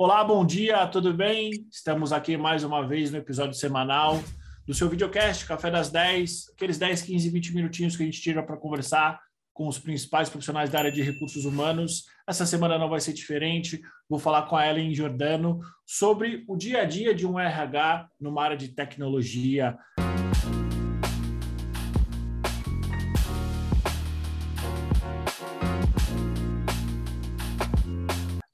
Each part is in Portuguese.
Olá, bom dia, tudo bem? Estamos aqui mais uma vez no episódio semanal do seu videocast, Café das 10, aqueles 10, 15, 20 minutinhos que a gente tira para conversar com os principais profissionais da área de recursos humanos. Essa semana não vai ser diferente. Vou falar com a Ellen Giordano sobre o dia a dia de um RH numa área de tecnologia.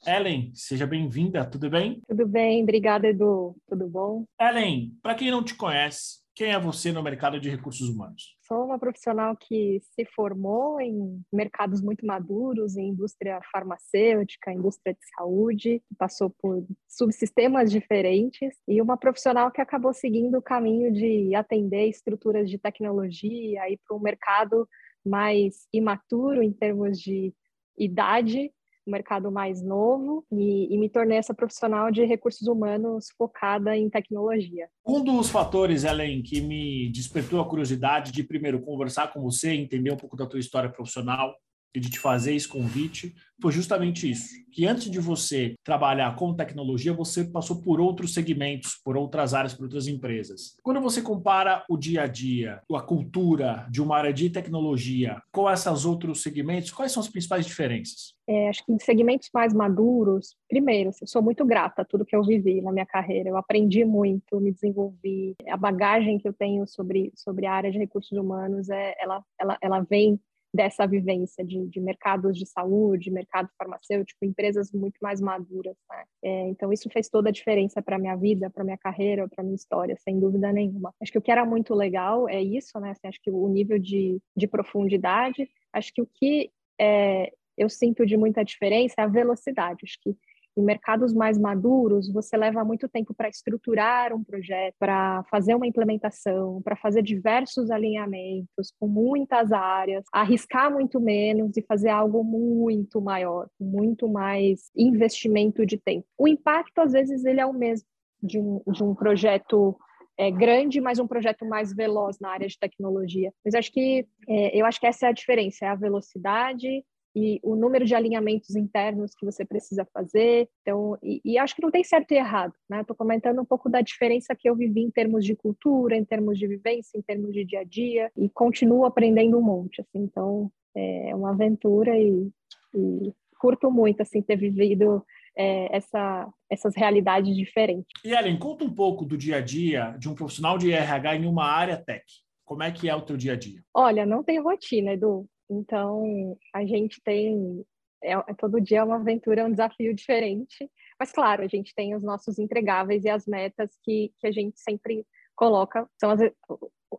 Ellen, seja bem-vinda, tudo bem? Tudo bem, obrigada, Edu. Tudo bom? Ellen, para quem não te conhece, quem é você no mercado de recursos humanos? Sou uma profissional que se formou em mercados muito maduros, em indústria farmacêutica, indústria de saúde, passou por subsistemas diferentes e uma profissional que acabou seguindo o caminho de atender estruturas de tecnologia e para um mercado mais imaturo em termos de idade um mercado mais novo e, e, me tornei essa profissional de recursos humanos focada em tecnologia. Um dos fatores, Ellen, que me despertou a curiosidade de primeiro conversar com você, entender um pouco da tua história profissional, e de te fazer esse convite foi justamente isso, que antes de você trabalhar com tecnologia, você passou por outros segmentos, por outras áreas, por outras empresas. Quando você compara o dia a dia, a cultura de uma área de tecnologia com esses outros segmentos, quais são as principais diferenças? É, acho que em segmentos mais maduros, primeiro, eu sou muito grata a tudo que eu vivi na minha carreira. Eu aprendi muito, me desenvolvi. A bagagem que eu tenho sobre, sobre a área de recursos humanos, é, ela, ela, ela vem dessa vivência de, de, mercados de saúde, mercado farmacêutico, empresas muito mais maduras. Né? É, então, isso fez toda a diferença para minha vida, para minha carreira, para minha história, sem dúvida nenhuma. Acho que o que era muito legal é isso, né? Assim, acho que o nível de, de profundidade, acho que o que é, eu sinto de muita diferença é a velocidade. Acho que em mercados mais maduros, você leva muito tempo para estruturar um projeto, para fazer uma implementação, para fazer diversos alinhamentos com muitas áreas, arriscar muito menos e fazer algo muito maior, muito mais investimento de tempo. O impacto, às vezes, ele é o mesmo de um, de um projeto é, grande, mas um projeto mais veloz na área de tecnologia. Mas acho que é, eu acho que essa é a diferença, é a velocidade e o número de alinhamentos internos que você precisa fazer. Então, e, e acho que não tem certo e errado, né? Estou comentando um pouco da diferença que eu vivi em termos de cultura, em termos de vivência, em termos de dia a dia, e continuo aprendendo um monte, assim. Então, é uma aventura e, e curto muito, assim, ter vivido é, essa, essas realidades diferentes. E Ellen, conta um pouco do dia a dia de um profissional de RH em uma área tech. Como é que é o teu dia a dia? Olha, não tem rotina, Edu. Então, a gente tem. É, é, todo dia é uma aventura, é um desafio diferente. Mas, claro, a gente tem os nossos entregáveis e as metas que, que a gente sempre coloca. São as,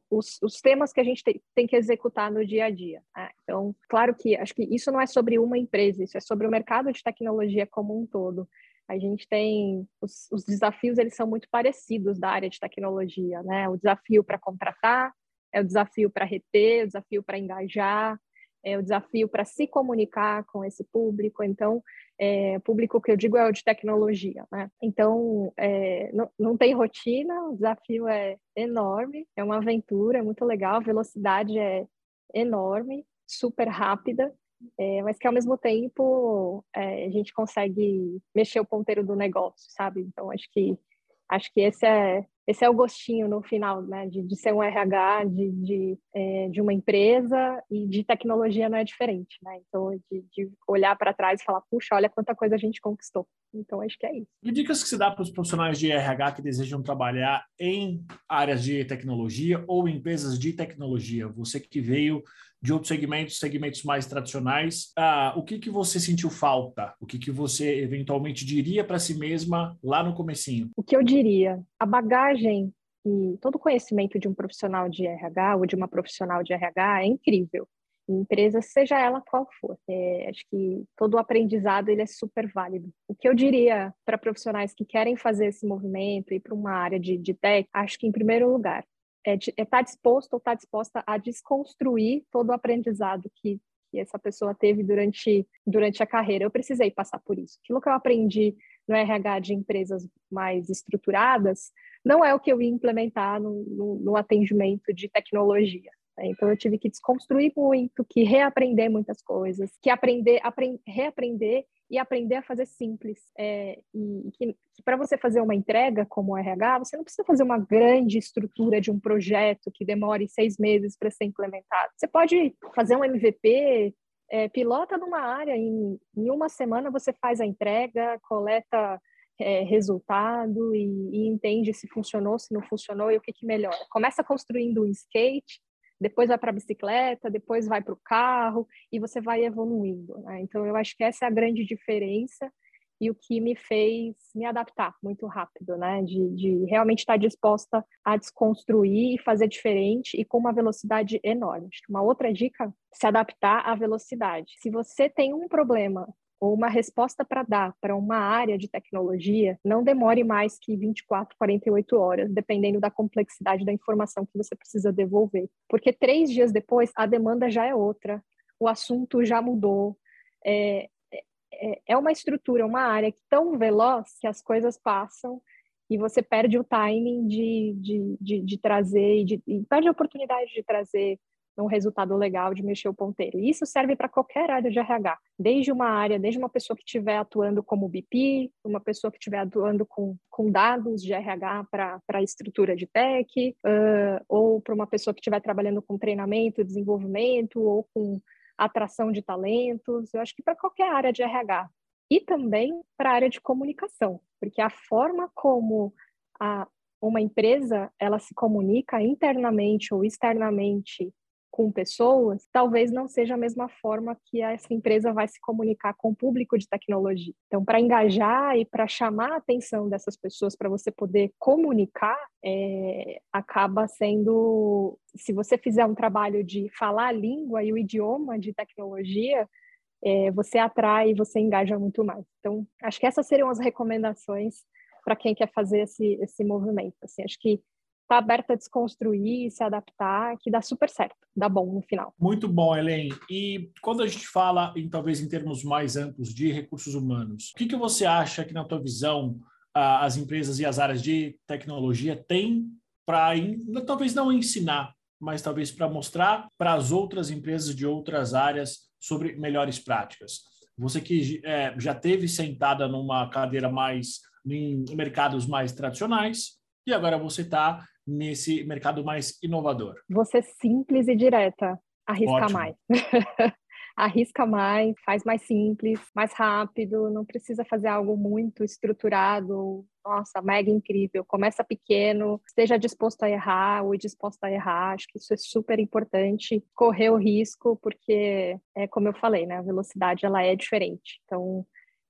os, os temas que a gente tem, tem que executar no dia a dia. Né? Então, claro que acho que isso não é sobre uma empresa, isso é sobre o mercado de tecnologia como um todo. A gente tem os, os desafios, eles são muito parecidos da área de tecnologia, né? O desafio para contratar, é o desafio para reter, o desafio para engajar, é o desafio para se comunicar com esse público. Então, é, público que eu digo é o de tecnologia, né? Então, é, não, não tem rotina, o desafio é enorme, é uma aventura, é muito legal, a velocidade é enorme, super rápida, é, mas que ao mesmo tempo é, a gente consegue mexer o ponteiro do negócio, sabe? Então, acho que acho que esse é esse é o gostinho no final, né? De, de ser um RH de, de, é, de, uma empresa e de tecnologia não é diferente, né? Então, de, de olhar para trás e falar, puxa, olha quanta coisa a gente conquistou. Então, acho que é isso. E dicas que se dá para os profissionais de RH que desejam trabalhar em áreas de tecnologia ou empresas de tecnologia? Você que veio de outros segmentos, segmentos mais tradicionais, ah, o que, que você sentiu falta? O que, que você eventualmente diria para si mesma lá no comecinho? O que eu diria? A bagagem e todo o conhecimento de um profissional de RH ou de uma profissional de RH é incrível em empresa, seja ela qual for. É, acho que todo o aprendizado ele é super válido. O que eu diria para profissionais que querem fazer esse movimento e para uma área de, de tech, acho que em primeiro lugar é estar é tá disposto ou estar tá disposta a desconstruir todo o aprendizado que, que essa pessoa teve durante, durante a carreira. Eu precisei passar por isso. Aquilo que eu aprendi no RH de empresas mais estruturadas não é o que eu ia implementar no, no, no atendimento de tecnologia. Né? Então eu tive que desconstruir muito, que reaprender muitas coisas, que aprender, aprend, reaprender e aprender a fazer simples. É, e que, para você fazer uma entrega como RH, você não precisa fazer uma grande estrutura de um projeto que demore seis meses para ser implementado. Você pode fazer um MVP, é, pilota numa área, em, em uma semana você faz a entrega, coleta é, resultado e, e, entende se funcionou, se não funcionou e o que, que melhora. Começa construindo um skate, depois vai para a bicicleta, depois vai para o carro e você vai evoluindo. Né? Então, eu acho que essa é a grande diferença e o que me fez me adaptar muito rápido, né? De, de realmente estar disposta a desconstruir e fazer diferente e com uma velocidade enorme. Uma outra dica, se adaptar à velocidade. Se você tem um problema ou uma resposta para dar para uma área de tecnologia não demore mais que 24, 48 horas, dependendo da complexidade da informação que você precisa devolver. Porque três dias depois, a demanda já é outra, o assunto já mudou. É, é uma estrutura, uma área tão veloz que as coisas passam e você perde o timing de, de, de, de trazer, e, de, e perde a oportunidade de trazer um resultado legal de mexer o ponteiro. E isso serve para qualquer área de RH, desde uma área, desde uma pessoa que estiver atuando como BP, uma pessoa que estiver atuando com, com dados de RH para a estrutura de tech, uh, ou para uma pessoa que estiver trabalhando com treinamento, desenvolvimento, ou com atração de talentos. Eu acho que para qualquer área de RH. E também para a área de comunicação, porque a forma como a, uma empresa ela se comunica internamente ou externamente com pessoas, talvez não seja a mesma forma que essa empresa vai se comunicar com o público de tecnologia. Então, para engajar e para chamar a atenção dessas pessoas, para você poder comunicar, é, acaba sendo, se você fizer um trabalho de falar a língua e o idioma de tecnologia, é, você atrai e você engaja muito mais. Então, acho que essas seriam as recomendações para quem quer fazer esse, esse movimento. Assim, acho que tá aberta a desconstruir, se adaptar, que dá super certo, dá bom no final. Muito bom, Helen. E quando a gente fala, em, talvez em termos mais amplos, de recursos humanos, o que, que você acha que, na tua visão, as empresas e as áreas de tecnologia têm para, talvez não ensinar, mas talvez para mostrar para as outras empresas de outras áreas sobre melhores práticas? Você que é, já teve sentada numa cadeira mais em mercados mais tradicionais, e agora você está nesse mercado mais inovador? Você simples e direta, arrisca Ótimo. mais. arrisca mais, faz mais simples, mais rápido, não precisa fazer algo muito estruturado. Nossa, mega incrível. Começa pequeno, esteja disposto a errar ou disposta a errar. Acho que isso é super importante. Correr o risco, porque é como eu falei, né? A velocidade ela é diferente. Então,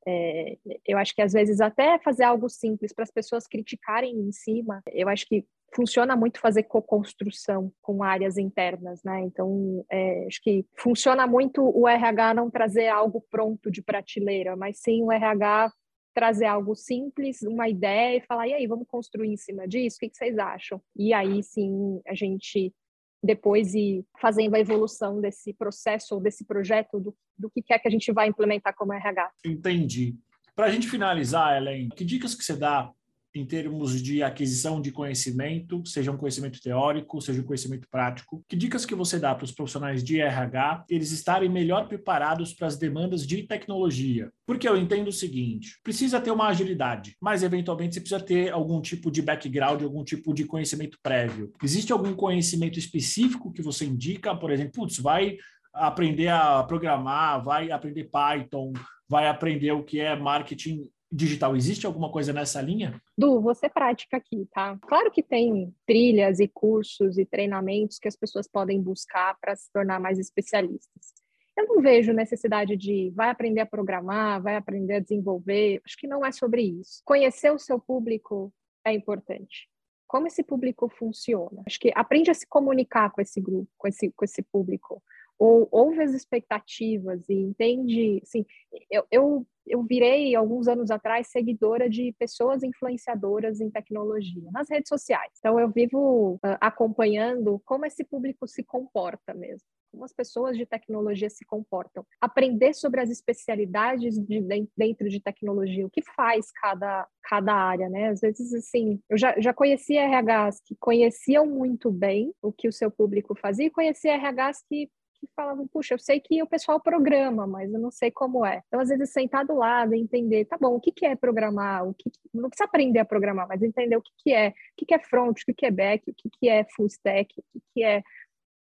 é, eu acho que às vezes até fazer algo simples para as pessoas criticarem em cima, eu acho que funciona muito fazer co-construção com áreas internas, né? Então, é, acho que funciona muito o RH não trazer algo pronto de prateleira, mas sim o RH trazer algo simples, uma ideia e falar, e aí, vamos construir em cima disso? O que, vocês acham? E aí sim a gente depois ir fazendo a evolução desse processo ou desse projeto do, do que é que a gente vai implementar como RH. Entendi. Para a gente finalizar, Ellen, que dicas que você dá em termos de aquisição de conhecimento, seja um conhecimento teórico, seja um conhecimento prático? Que dicas que você dá para os profissionais de RH eles estarem melhor preparados para as demandas de tecnologia? Porque eu entendo o seguinte: precisa ter uma agilidade, mas eventualmente você precisa ter algum tipo de background, algum tipo de conhecimento prévio. Existe algum conhecimento específico que você indica, por exemplo, putz, vai aprender a programar, vai aprender Python, vai aprender o que é marketing digital. Existe alguma coisa nessa linha? Du, você prática aqui, tá? Claro que tem trilhas e cursos e treinamentos que as pessoas podem buscar para se tornar mais especialistas. Eu não vejo necessidade de vai aprender a programar, vai aprender a desenvolver. Acho que não é sobre isso. Conhecer o seu público é importante. Como esse público funciona? Acho que aprende a se comunicar com esse grupo, com esse, com esse público ou ouve as expectativas e entende, assim, eu, eu eu virei, alguns anos atrás, seguidora de pessoas influenciadoras em tecnologia, nas redes sociais. Então, eu vivo uh, acompanhando como esse público se comporta mesmo como as pessoas de tecnologia se comportam. Aprender sobre as especialidades de, dentro de tecnologia, o que faz cada, cada área, né? Às vezes, assim, eu já, já conhecia RHs que conheciam muito bem o que o seu público fazia e conhecia RHs que que falavam, puxa, eu sei que o pessoal programa, mas eu não sei como é. Então, às vezes, sentar do lado e entender, tá bom, o que, que é programar, o que, não precisa aprender a programar, mas entender o que, que é, o que, que é front, o que, que é back, o que, que é full stack, o que, que é,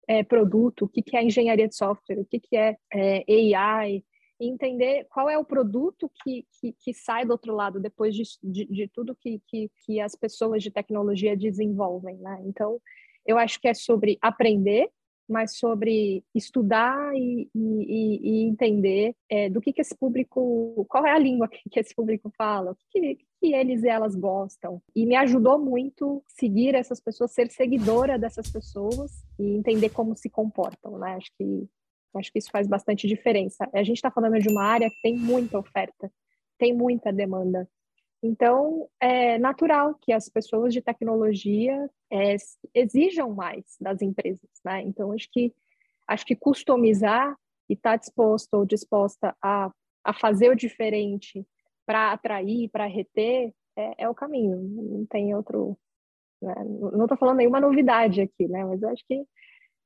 é produto, o que, que é engenharia de software, o que, que é, é AI, entender qual é o produto que, que, que, sai do outro lado depois de, de, de tudo que, que, que as pessoas de tecnologia desenvolvem, né? Então, eu acho que é sobre aprender mas sobre estudar e, e, e entender é, do que, que esse público, qual é a língua que, que esse público fala, o que, que eles e elas gostam. E me ajudou muito seguir essas pessoas, ser seguidora dessas pessoas e entender como se comportam, né? Acho que acho que isso faz bastante diferença. A gente está falando de uma área que tem muita oferta, tem muita demanda. Então, é natural que as pessoas de tecnologia é, exijam mais das empresas, né? Então, acho que acho que customizar e estar tá disposto ou disposta a, a fazer o diferente para atrair, para reter, é, é, o caminho. Não tem outro. Né? Não estou falando nenhuma novidade aqui, né? Mas acho que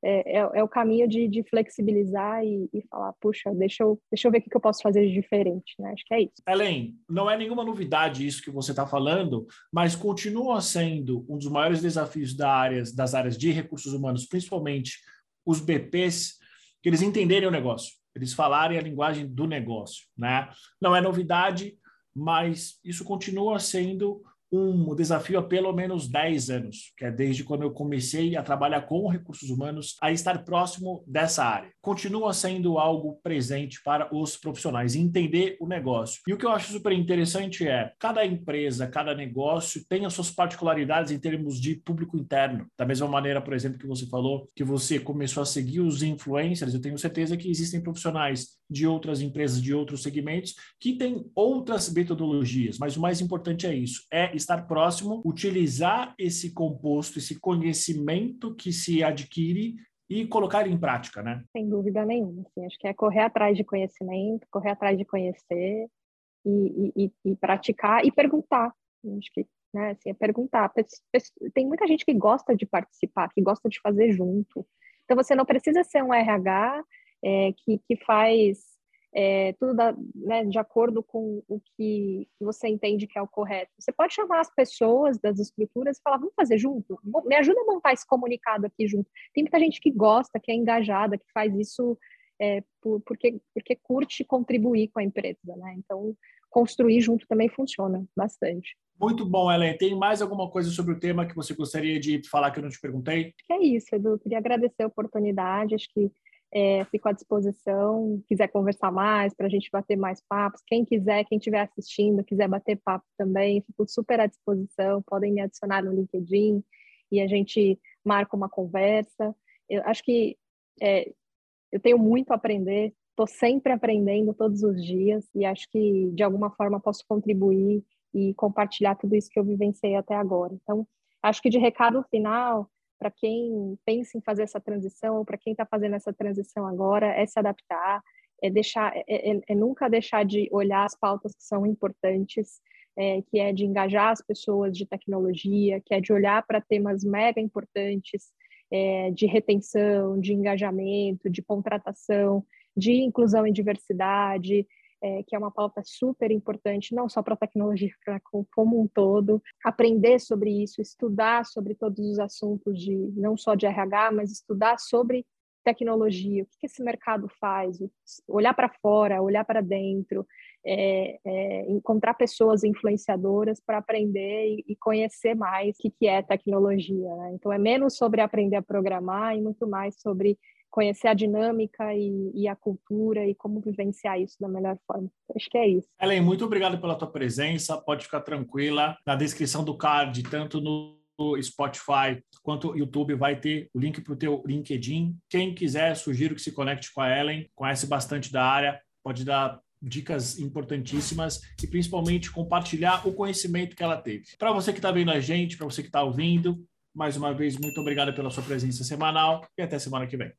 é, é, é, o caminho de, de flexibilizar e, e, falar, puxa, deixa eu, deixa eu ver o que, eu posso fazer de diferente, né? Acho que é isso. Ellen, não é nenhuma novidade isso que você está falando, mas continua sendo um dos maiores desafios da das áreas de recursos humanos, principalmente os BPs, que eles entenderem o negócio, eles falarem a linguagem do negócio, né? Não é novidade, mas isso continua sendo um desafio há pelo menos 10 anos, que é desde quando eu comecei a trabalhar com recursos humanos, a estar próximo dessa área. Continua sendo algo presente para os profissionais, entender o negócio. E o que eu acho super interessante é, cada empresa, cada negócio tem as suas particularidades em termos de público interno. Da mesma maneira, por exemplo, que você falou que você começou a seguir os influencers, eu tenho certeza que existem profissionais de outras empresas, de outros segmentos, que têm outras metodologias, mas o mais importante é isso, é estar próximo, utilizar esse composto, esse conhecimento que se adquire e colocar em prática, né? Sem dúvida nenhuma. Assim, acho que é correr atrás de conhecimento, correr atrás de conhecer e, e, e praticar e perguntar. Acho que né, assim, é perguntar. Tem muita gente que gosta de participar, que gosta de fazer junto. Então você não precisa ser um RH é, que, que faz é, tudo da, né, de acordo com o que você entende que é o correto. Você pode chamar as pessoas das estruturas e falar, vamos fazer junto? Me ajuda a montar esse comunicado aqui junto. Tem muita gente que gosta, que é engajada, que faz isso é, por, porque, porque curte contribuir com a empresa, né? Então, construir junto também funciona bastante. Muito bom, Ellen. Tem mais alguma coisa sobre o tema que você gostaria de falar que eu não te perguntei? É isso, Edu. Queria agradecer a oportunidade. Acho que é, fico à disposição, quiser conversar mais, para a gente bater mais papos. Quem quiser, quem estiver assistindo, quiser bater papo também, fico super à disposição. Podem me adicionar no LinkedIn e a gente marca uma conversa. Eu acho que é, eu tenho muito a aprender, estou sempre aprendendo todos os dias e acho que de alguma forma posso contribuir e compartilhar tudo isso que eu vivenciei até agora. Então, acho que de recado final, para quem pensa em fazer essa transição para quem está fazendo essa transição agora é se adaptar, é deixar, é, é, é, nunca deixar de olhar as pautas que são importantes, é, que é de engajar as pessoas de tecnologia, que é de olhar para temas mega importantes é, de retenção, de engajamento, de contratação, de inclusão e diversidade, é, que é uma pauta super importante, não só para a tecnologia, como um todo, aprender sobre isso, estudar sobre todos os assuntos de não só de RH, mas estudar sobre tecnologia, o que, esse mercado faz, olhar para fora, olhar para dentro, é, é, encontrar pessoas influenciadoras para aprender e, e, conhecer mais o que, que é tecnologia. Né? Então, é menos sobre aprender a programar e muito mais sobre conhecer a dinâmica e, e, a cultura e como vivenciar isso da melhor forma. Acho que é isso. Ellen, muito obrigado pela tua presença. Pode ficar tranquila. Na descrição do card, tanto no Spotify quanto no YouTube, vai ter o link para o teu LinkedIn. Quem quiser, sugiro que se conecte com a Ellen, conhece bastante da área, pode dar dicas importantíssimas e principalmente compartilhar o conhecimento que ela teve. Para você que está vendo a gente, para você que está ouvindo, mais uma vez, muito obrigado pela sua presença semanal e até semana que vem.